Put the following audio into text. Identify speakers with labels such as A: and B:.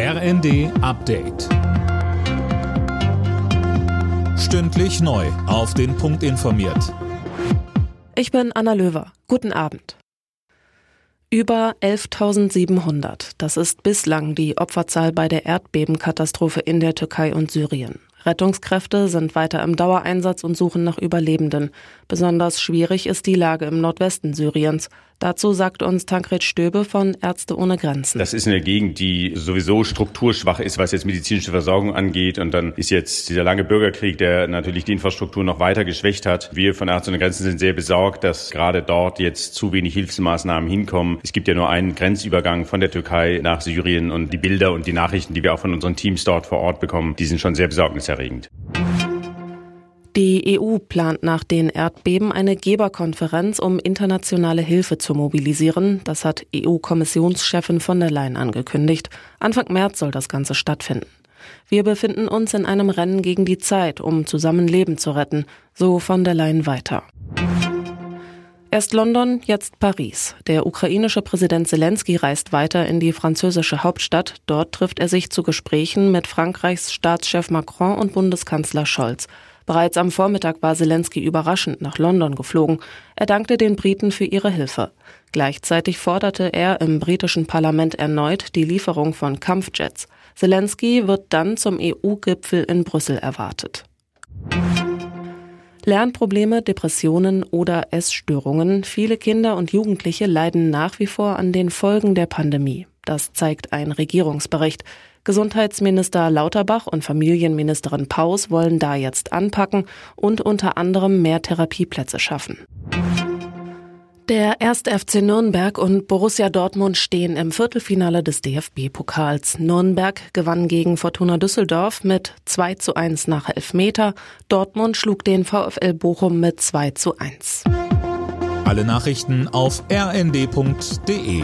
A: RND Update. Stündlich neu. Auf den Punkt informiert.
B: Ich bin Anna Löwer. Guten Abend. Über 11.700. Das ist bislang die Opferzahl bei der Erdbebenkatastrophe in der Türkei und Syrien. Rettungskräfte sind weiter im Dauereinsatz und suchen nach Überlebenden. Besonders schwierig ist die Lage im Nordwesten Syriens. Dazu sagt uns Tankred Stöbe von Ärzte ohne Grenzen.
C: Das ist eine Gegend, die sowieso strukturschwach ist, was jetzt medizinische Versorgung angeht. Und dann ist jetzt dieser lange Bürgerkrieg, der natürlich die Infrastruktur noch weiter geschwächt hat. Wir von Ärzte ohne Grenzen sind sehr besorgt, dass gerade dort jetzt zu wenig Hilfsmaßnahmen hinkommen. Es gibt ja nur einen Grenzübergang von der Türkei nach Syrien und die Bilder und die Nachrichten, die wir auch von unseren Teams dort vor Ort bekommen, die sind schon sehr besorgniserregend.
B: Die EU plant nach den Erdbeben eine Geberkonferenz, um internationale Hilfe zu mobilisieren. Das hat EU-Kommissionschefin von der Leyen angekündigt. Anfang März soll das Ganze stattfinden. Wir befinden uns in einem Rennen gegen die Zeit, um zusammen Leben zu retten, so von der Leyen weiter. Erst London, jetzt Paris. Der ukrainische Präsident Zelensky reist weiter in die französische Hauptstadt. Dort trifft er sich zu Gesprächen mit Frankreichs Staatschef Macron und Bundeskanzler Scholz. Bereits am Vormittag war Zelensky überraschend nach London geflogen. Er dankte den Briten für ihre Hilfe. Gleichzeitig forderte er im britischen Parlament erneut die Lieferung von Kampfjets. Zelensky wird dann zum EU-Gipfel in Brüssel erwartet. Lernprobleme, Depressionen oder Essstörungen. Viele Kinder und Jugendliche leiden nach wie vor an den Folgen der Pandemie. Das zeigt ein Regierungsbericht. Gesundheitsminister Lauterbach und Familienministerin Paus wollen da jetzt anpacken und unter anderem mehr Therapieplätze schaffen. Der 1. FC Nürnberg und Borussia Dortmund stehen im Viertelfinale des DFB-Pokals. Nürnberg gewann gegen Fortuna Düsseldorf mit 2 zu 1 nach Elfmeter. Dortmund schlug den VfL Bochum mit 2 zu 1.
A: Alle Nachrichten auf rnd.de